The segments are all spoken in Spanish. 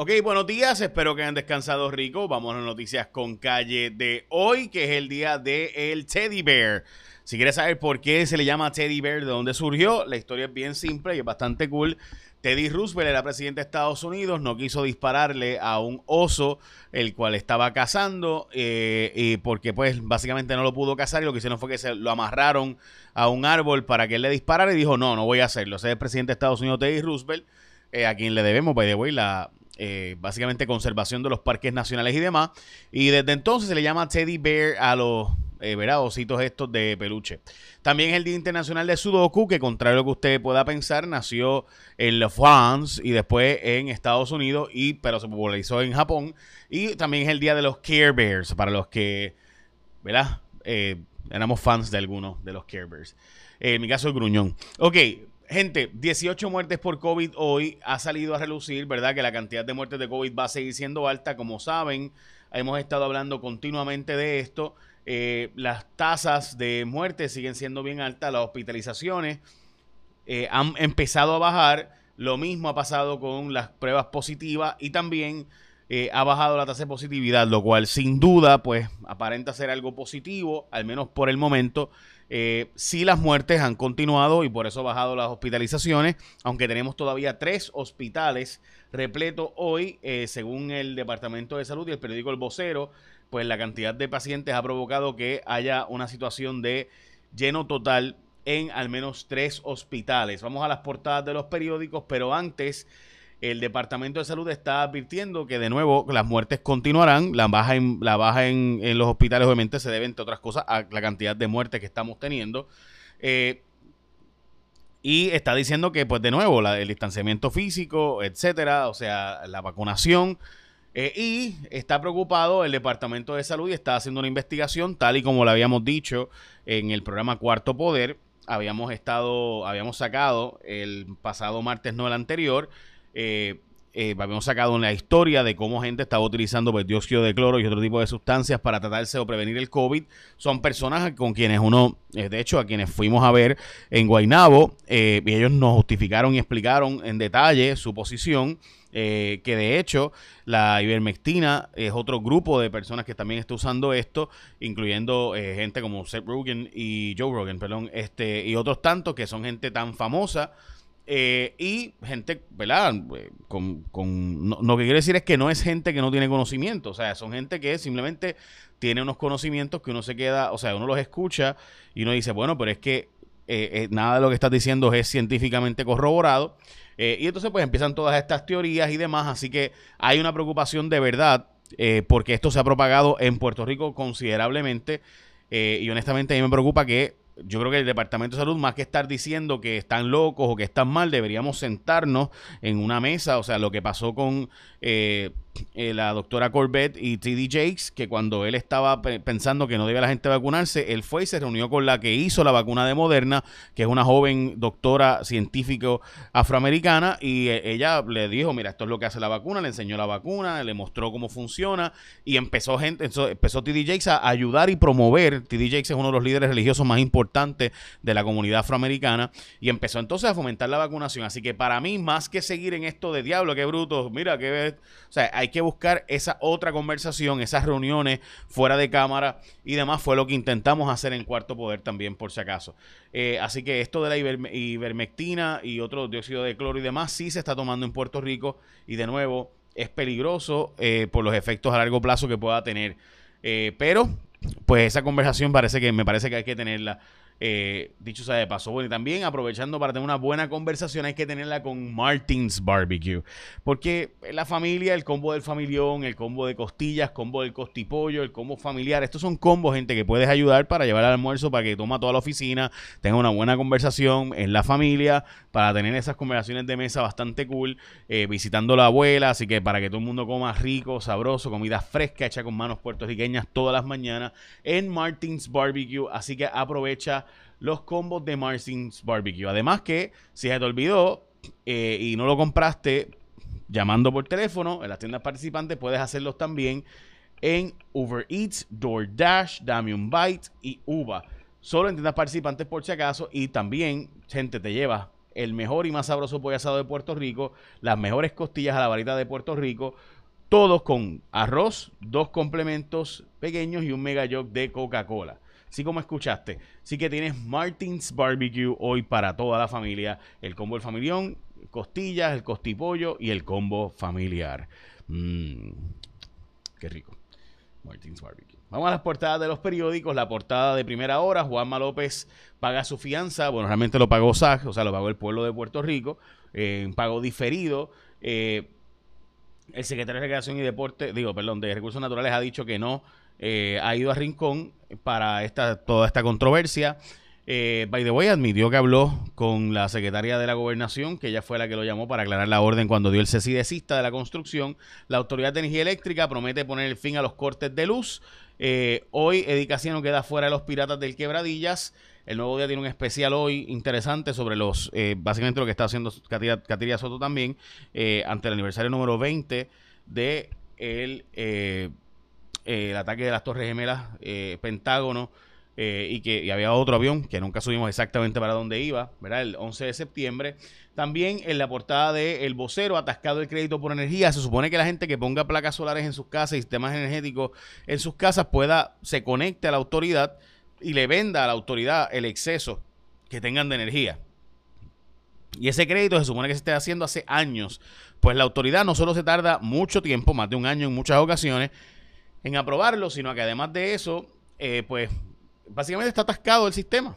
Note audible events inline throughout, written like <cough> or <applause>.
Ok, buenos días, espero que hayan descansado rico. Vamos a las noticias con calle de hoy, que es el día del el Teddy Bear. Si quieres saber por qué se le llama Teddy Bear, de dónde surgió, la historia es bien simple y es bastante cool. Teddy Roosevelt era presidente de Estados Unidos, no quiso dispararle a un oso el cual estaba cazando eh, y porque pues básicamente no lo pudo cazar y lo que hicieron fue que se lo amarraron a un árbol para que él le disparara y dijo no, no voy a hacerlo. Ese es el presidente de Estados Unidos, Teddy Roosevelt, eh, a quien le debemos, by the way, la, eh, básicamente conservación de los parques nacionales y demás. Y desde entonces se le llama Teddy Bear a los eh, ositos estos de peluche. También es el Día Internacional de Sudoku, que contrario a lo que usted pueda pensar, nació en France y después en Estados Unidos, y, pero se popularizó en Japón. Y también es el Día de los Care Bears, para los que, ¿verdad? Eh, éramos fans de algunos de los Care Bears. en mi caso, el gruñón. Ok, Gente, 18 muertes por COVID hoy ha salido a relucir, ¿verdad? Que la cantidad de muertes de COVID va a seguir siendo alta. Como saben, hemos estado hablando continuamente de esto. Eh, las tasas de muerte siguen siendo bien altas, las hospitalizaciones eh, han empezado a bajar. Lo mismo ha pasado con las pruebas positivas y también eh, ha bajado la tasa de positividad, lo cual sin duda pues aparenta ser algo positivo, al menos por el momento. Eh, sí las muertes han continuado y por eso ha bajado las hospitalizaciones, aunque tenemos todavía tres hospitales repletos hoy, eh, según el Departamento de Salud y el periódico El Vocero, pues la cantidad de pacientes ha provocado que haya una situación de lleno total en al menos tres hospitales. Vamos a las portadas de los periódicos, pero antes el Departamento de Salud está advirtiendo que de nuevo las muertes continuarán. La baja en, los hospitales obviamente se debe, entre otras cosas, a la cantidad de muertes que estamos teniendo. Eh, y está diciendo que, pues de nuevo, el distanciamiento físico, etcétera, o sea, la vacunación. Eh, y está preocupado el Departamento de Salud y está haciendo una investigación, tal y como lo habíamos dicho en el programa Cuarto Poder. Habíamos estado, habíamos sacado el pasado martes, no el anterior, eh, eh, habíamos sacado una historia de cómo gente estaba utilizando pues, dióxido de cloro y otro tipo de sustancias para tratarse o prevenir el COVID. Son personas con quienes uno, eh, de hecho, a quienes fuimos a ver en Guainabo, eh, y ellos nos justificaron y explicaron en detalle su posición. que de hecho la ivermectina es otro grupo de personas que también está usando esto, incluyendo gente como Seth Rogen y Joe Rogan, perdón, este, y otros tantos que son gente tan famosa eh, y gente, ¿verdad? Eh, con, con no, lo que quiero decir es que no es gente que no tiene conocimiento, o sea, son gente que simplemente tiene unos conocimientos que uno se queda, o sea, uno los escucha y uno dice, bueno, pero es que eh, nada de lo que estás diciendo es científicamente corroborado. y entonces pues empiezan todas estas teorías y demás, así que hay una preocupación de verdad porque esto se ha propagado en Puerto Rico considerablemente y honestamente a mí me preocupa que yo creo que el Departamento de Salud, más que estar diciendo que están locos o que están mal, deberíamos sentarnos en una mesa. O sea, lo que pasó con eh, eh, la doctora Corbett y T.D. Jakes, que cuando él estaba pensando que no debía la gente vacunarse, él fue y se reunió con la que hizo la vacuna de Moderna, que es una joven doctora científico afroamericana, y eh, ella le dijo, mira, esto es lo que hace la vacuna, le enseñó la vacuna, le mostró cómo funciona, y empezó gente, empezó T.D. Jakes a ayudar y promover, T.D. Jakes es uno de los líderes religiosos más importantes de la comunidad afroamericana, y empezó entonces a fomentar la vacunación. Así que para mí, más que seguir en esto de diablo, qué bruto, mira, que... O sea, hay que buscar esa otra conversación, esas reuniones fuera de cámara y demás. Fue lo que intentamos hacer en Cuarto Poder también, por si acaso. Eh, así que esto de la ivermectina y otro dióxido de cloro y demás sí se está tomando en Puerto Rico y de nuevo es peligroso eh, por los efectos a largo plazo que pueda tener. Eh, pero, pues esa conversación parece que me parece que hay que tenerla eh, dicho sea de paso, bueno, y también aprovechando para tener una buena conversación, hay que tenerla con Martins Barbecue. Porque la familia, el combo del familión, el combo de costillas, combo del costipollo, el combo familiar, estos son combos, gente, que puedes ayudar para llevar al almuerzo, para que toma toda la oficina, tenga una buena conversación en la familia, para tener esas conversaciones de mesa bastante cool, eh, visitando la abuela, así que para que todo el mundo coma rico, sabroso, comida fresca, hecha con manos puertorriqueñas todas las mañanas en Martins Barbecue. Así que aprovecha los combos de Martins Barbecue. Además que si se te olvidó eh, y no lo compraste llamando por teléfono en las tiendas participantes, puedes hacerlos también en Uber Eats, DoorDash, Dame un Bite y Uva. Solo en tiendas participantes por si acaso y también, gente, te lleva el mejor y más sabroso pollo asado de Puerto Rico, las mejores costillas a la varita de Puerto Rico, todos con arroz, dos complementos pequeños y un mega jog de Coca-Cola. Así como escuchaste. Así que tienes Martins Barbecue hoy para toda la familia. El combo del familión, costillas, el costipollo y el combo familiar. Mmm, qué rico. Martins Barbecue. Vamos a las portadas de los periódicos. La portada de primera hora, Juanma López paga su fianza. Bueno, realmente lo pagó SAG, o sea, lo pagó el pueblo de Puerto Rico, en pago diferido. Eh, el secretario de Recreación y Deporte, digo, perdón, de Recursos Naturales ha dicho que no eh, ha ido a Rincón para esta, toda esta controversia. Eh, by the way, admitió que habló con la secretaria de la gobernación, que ella fue la que lo llamó para aclarar la orden cuando dio el cesidecista de la construcción. La Autoridad de Energía Eléctrica promete poner el fin a los cortes de luz. Eh, hoy Eddie Casiano queda fuera de los Piratas del Quebradillas. El nuevo día tiene un especial hoy interesante sobre los, eh, básicamente lo que está haciendo Catiria, Soto también, ante el aniversario número 20 de el, el ataque de las Torres Gemelas, Pentágono. Eh, y que había otro avión que nunca subimos exactamente para dónde iba, ¿verdad? El 11 de septiembre. También en la portada de El Vocero, atascado el crédito por energía. Se supone que la gente que ponga placas solares en sus casas y sistemas energéticos en sus casas pueda, se conecte a la autoridad y le venda a la autoridad el exceso que tengan de energía. Y ese crédito se supone que se esté haciendo hace años. Pues la autoridad no solo se tarda mucho tiempo, más de un año en muchas ocasiones, en aprobarlo, sino que además de eso, eh, pues básicamente está atascado el sistema.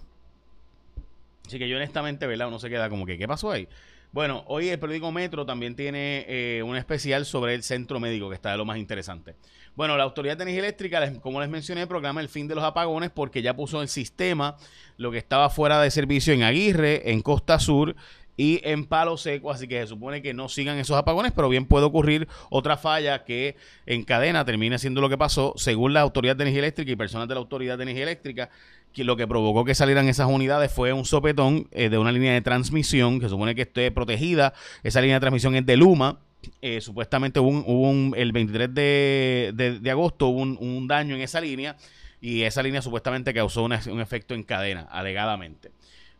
Así que yo honestamente, ¿verdad? Uno se queda como que, ¿qué pasó ahí? Bueno, hoy el periódico Metro también tiene eh, un especial sobre el centro médico, que está de lo más interesante. Bueno, la Autoridad de Energía Eléctrica, como les mencioné, programa el fin de los apagones porque ya puso en sistema lo que estaba fuera de servicio en Aguirre, en Costa Sur y en Palo Seco, así que se supone que no sigan esos apagones, pero bien puede ocurrir otra falla que en cadena termine siendo lo que pasó, según la Autoridad de Energía Eléctrica y personas de la Autoridad de Energía Eléctrica, que lo que provocó que salieran esas unidades fue un sopetón eh, de una línea de transmisión que se supone que esté protegida, esa línea de transmisión es de Luma, eh, supuestamente hubo, un, el 23 de, agosto hubo un, daño en esa línea y esa línea supuestamente causó un efecto en cadena, alegadamente.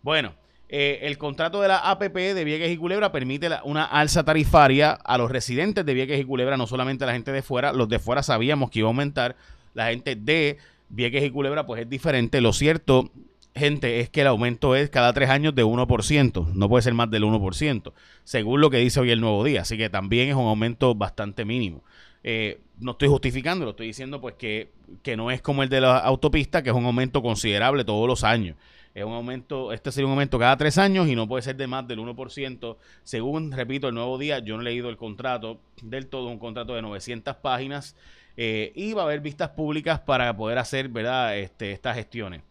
Bueno, eh, el contrato de la APP de Vieques y Culebra permite una alza tarifaria a los residentes de Vieques y Culebra, no solamente a la gente de fuera. Los de fuera sabíamos que iba a aumentar. La gente de Vieques y Culebra, pues es diferente. Lo cierto, gente, es que el aumento es cada tres años de 1%. No puede ser más del 1%, según lo que dice hoy el nuevo día. Así que también es un aumento bastante mínimo. Eh, no estoy justificando, lo estoy diciendo pues que, que no es como el de la autopista, que es un aumento considerable todos los años. Es un aumento, este sería un aumento cada tres años y no puede ser de más del 1%. Según, repito, el nuevo día, yo no he leído el contrato del todo, un contrato de 900 páginas. Eh, y va a haber vistas públicas para poder hacer, ¿verdad?, este, estas gestiones.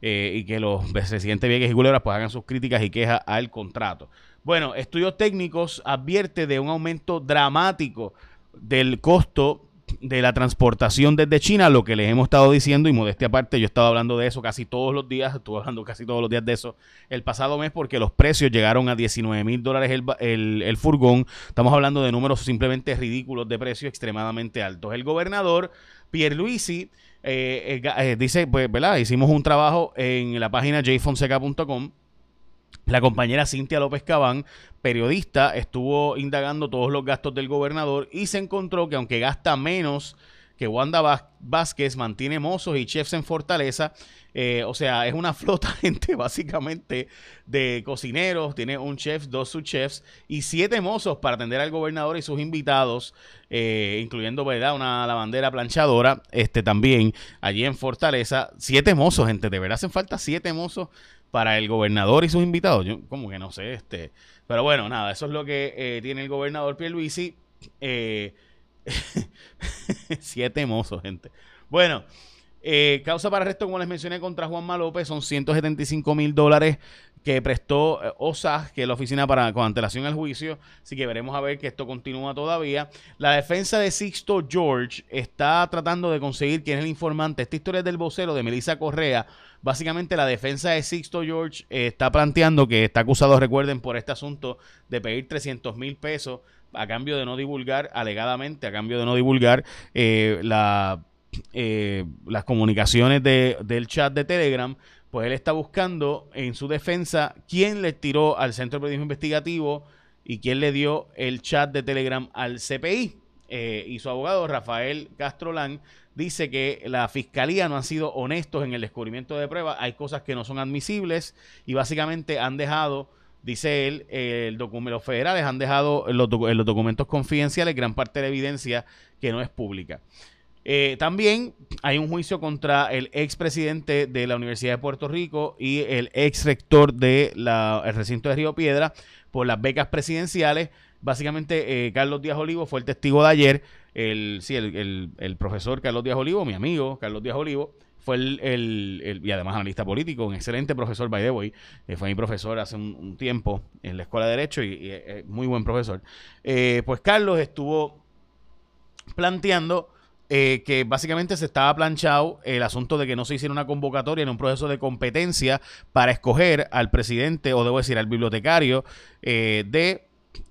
Eh, y que los residentes Vieques y Culebras pues hagan sus críticas y quejas al contrato. Bueno, estudios técnicos advierte de un aumento dramático del costo de la transportación desde China, lo que les hemos estado diciendo, y modestia aparte, yo he estado hablando de eso casi todos los días, estuve hablando casi todos los días de eso el pasado mes, porque los precios llegaron a 19 mil dólares el, el, furgón. Estamos hablando de números simplemente ridículos de precios extremadamente altos. El gobernador Pierluisi eh, eh, eh, dice, pues, ¿verdad? Hicimos un trabajo en la página jfonseca.com la compañera Cintia López Cabán, periodista, estuvo indagando todos los gastos del gobernador y se encontró que aunque gasta menos que Wanda Vázquez, mantiene mozos y chefs en Fortaleza, eh, o sea, es una <laughs> flota gente básicamente de cocineros, tiene un chef, dos subchefs y siete mozos para atender al gobernador y sus invitados, eh, incluyendo, ¿verdad? Una lavandera planchadora, este también allí en Fortaleza, siete mozos, gente, de verdad hacen falta siete mozos para el gobernador y sus invitados. Yo como que no sé, este, pero bueno, nada, eso es lo que eh, tiene el gobernador Pierluisi. Eh, <laughs> siete mozos, gente. Bueno, eh, causa para arresto, como les mencioné, contra Juan López son 175 mil dólares que prestó eh, OSAG, que es la oficina para con antelación al juicio. Así que veremos a ver que esto continúa todavía. La defensa de Sixto George está tratando de conseguir quién es el informante. Esta historia es del vocero de Melissa Correa. Básicamente la defensa de Sixto George eh, está planteando que está acusado, recuerden, por este asunto de pedir 300 mil pesos a cambio de no divulgar, alegadamente, a cambio de no divulgar eh, la, las comunicaciones de, del chat de Telegram pues él está buscando en su defensa quién le tiró al Centro de Periodismo Investigativo y quién le dio el chat de Telegram al CPI. Eh, y su abogado Rafael Castrolán dice que la fiscalía no ha sido honestos en el descubrimiento de pruebas, hay cosas que no son admisibles y básicamente han dejado, dice él, el los federales han dejado los, los documentos confidenciales gran parte de la evidencia que no es pública. Eh, también hay un juicio contra el expresidente de la Universidad de Puerto Rico y el ex rector del recinto de Río Piedra por las becas presidenciales. Básicamente, eh, Carlos Díaz Olivo fue el testigo de ayer. El, sí, el, profesor Carlos Díaz Olivo, mi amigo Carlos Díaz Olivo, fue el, y además analista político, un excelente profesor, by the way, eh, fue mi profesor hace un, tiempo en la Escuela de Derecho y, y muy buen profesor. pues Carlos estuvo planteando eh, que básicamente se estaba planchado el asunto de que no se hiciera una convocatoria en un proceso de competencia para escoger al presidente, o debo decir, al bibliotecario eh, de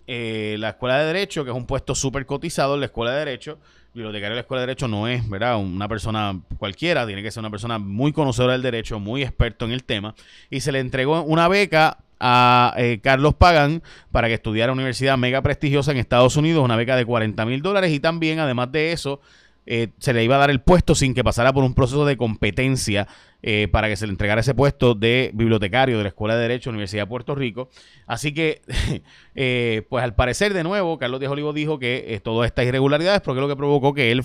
eh, la Escuela de Derecho, que es un puesto súper cotizado en la Escuela de Derecho. bibliotecario de la Escuela de Derecho no es, ¿verdad? Una persona cualquiera, tiene que ser una persona muy conocedora del derecho, muy experto en el tema. Y se le entregó una beca a Carlos Pagan para que estudiara en una universidad mega prestigiosa en Estados Unidos, una beca de 40 mil dólares y también, además de eso, eh, se le iba a dar el puesto sin que pasara por un proceso de competencia eh, para que se le entregara ese puesto de bibliotecario de la Escuela de Derecho Universidad de Puerto Rico. Así que, <laughs> eh, pues al parecer, de nuevo, Carlos de Olivo dijo que todas estas irregularidades, porque lo que provocó que él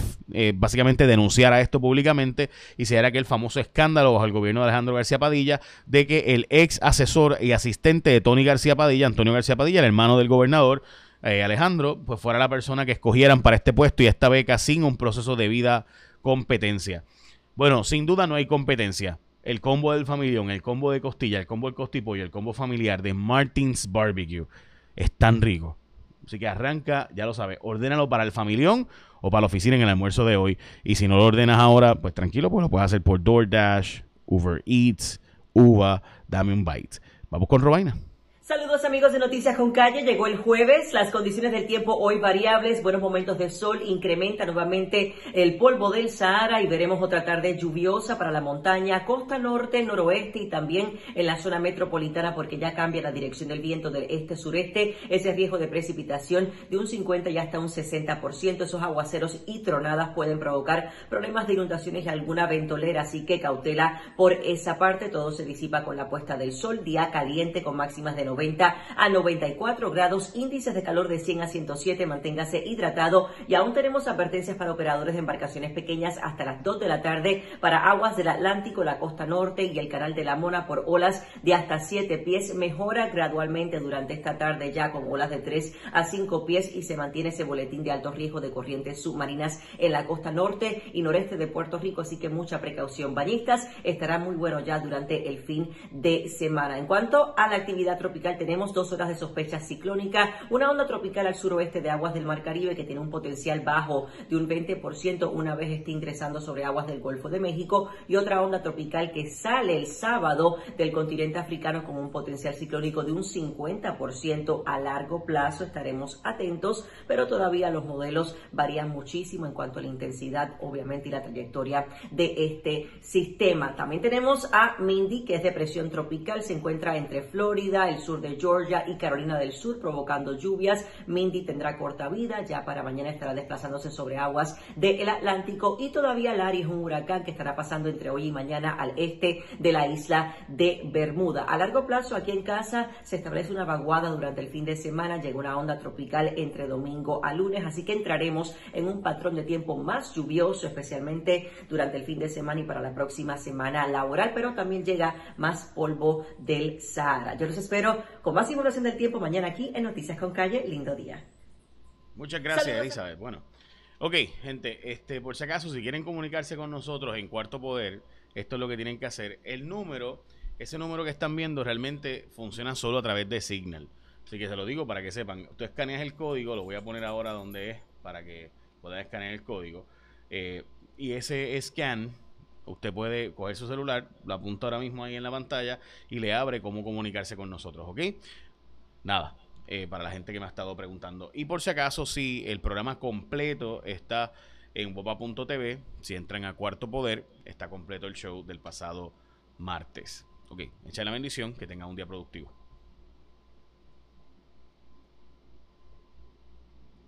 básicamente denunciara esto públicamente y se diera aquel famoso escándalo bajo el gobierno de Alejandro García Padilla de que el ex asesor y asistente de Tony García Padilla, Antonio García Padilla, el hermano del gobernador, eh, Alejandro, pues fuera la persona que escogieran para este puesto y esta beca sin un proceso de vida competencia. Bueno, sin duda no hay competencia. El combo del familión, el combo de costilla, el combo del costipollo, el combo familiar de Martins Barbecue es tan rico. Así que arranca, ya lo sabes, ordénalo para el familión o para la oficina en el almuerzo de hoy. Y si no lo ordenas ahora, pues tranquilo, pues lo puedes hacer por DoorDash, Uber Eats, Uva, dame un bite. Vamos con Robaina. Saludos amigos de Noticias con Calle, llegó el jueves, las condiciones del tiempo hoy variables, buenos momentos de sol, incrementa nuevamente el polvo del Sahara y veremos otra tarde lluviosa para la montaña, costa norte, noroeste y también en la zona metropolitana porque ya cambia la dirección del viento del este-sureste, ese riesgo de precipitación de un 50 y hasta un 60%, esos aguaceros y tronadas pueden provocar problemas de inundaciones y alguna ventolera, así que cautela por esa parte, todo se disipa con la puesta del sol, día caliente con máximas de 90 a 94 grados, índices de calor de 100 a 107, manténgase hidratado y aún tenemos advertencias para operadores de embarcaciones pequeñas hasta las 2 de la tarde para aguas del Atlántico, la costa norte y el canal de la Mona por olas de hasta 7 pies. Mejora gradualmente durante esta tarde ya con olas de 3 a 5 pies y se mantiene ese boletín de alto riesgo de corrientes submarinas en la costa norte y noreste de Puerto Rico, así que mucha precaución. Bañistas estará muy bueno ya durante el fin de semana. En cuanto a la actividad tropical, tenemos dos horas de sospecha ciclónica, una onda tropical al suroeste de aguas del Mar Caribe que tiene un potencial bajo de un 20% una vez esté ingresando sobre aguas del Golfo de México y otra onda tropical que sale el sábado del continente africano con un potencial ciclónico de un 50% a largo plazo. Estaremos atentos, pero todavía los modelos varían muchísimo en cuanto a la intensidad, obviamente, y la trayectoria de este sistema. También tenemos a Mindy, que es depresión tropical, se encuentra entre Florida, el sur de Georgia y Carolina del Sur, provocando lluvias. Mindy tendrá corta vida, ya para mañana estará desplazándose sobre aguas del Atlántico y todavía Larry es un huracán que estará pasando entre hoy y mañana al este de la isla de Bermuda. A largo plazo, aquí en casa se establece una vaguada durante el fin de semana, llega una onda tropical entre domingo a lunes, así que entraremos en un patrón de tiempo más lluvioso, especialmente durante el fin de semana y para la próxima semana laboral, pero también llega más polvo del Sahara. Yo los espero con más simulación del tiempo mañana aquí en Noticias con Calle. Lindo día. Muchas gracias, Elizabeth. Bueno, ok, gente, este, por si acaso, si quieren comunicarse con nosotros en Cuarto Poder, esto es lo que tienen que hacer. El número, ese número que están viendo realmente funciona solo a través de Signal. Así que se lo digo para que sepan. Tú escaneas el código, lo voy a poner ahora donde es para que puedan escanear el código. Eh, y ese scan Usted puede coger su celular, lo apunta ahora mismo ahí en la pantalla y le abre cómo comunicarse con nosotros, ¿ok? Nada, eh, para la gente que me ha estado preguntando. Y por si acaso, si el programa completo está en bopa.tv, si entran a Cuarto Poder, está completo el show del pasado martes. Ok, echa la bendición, que tenga un día productivo.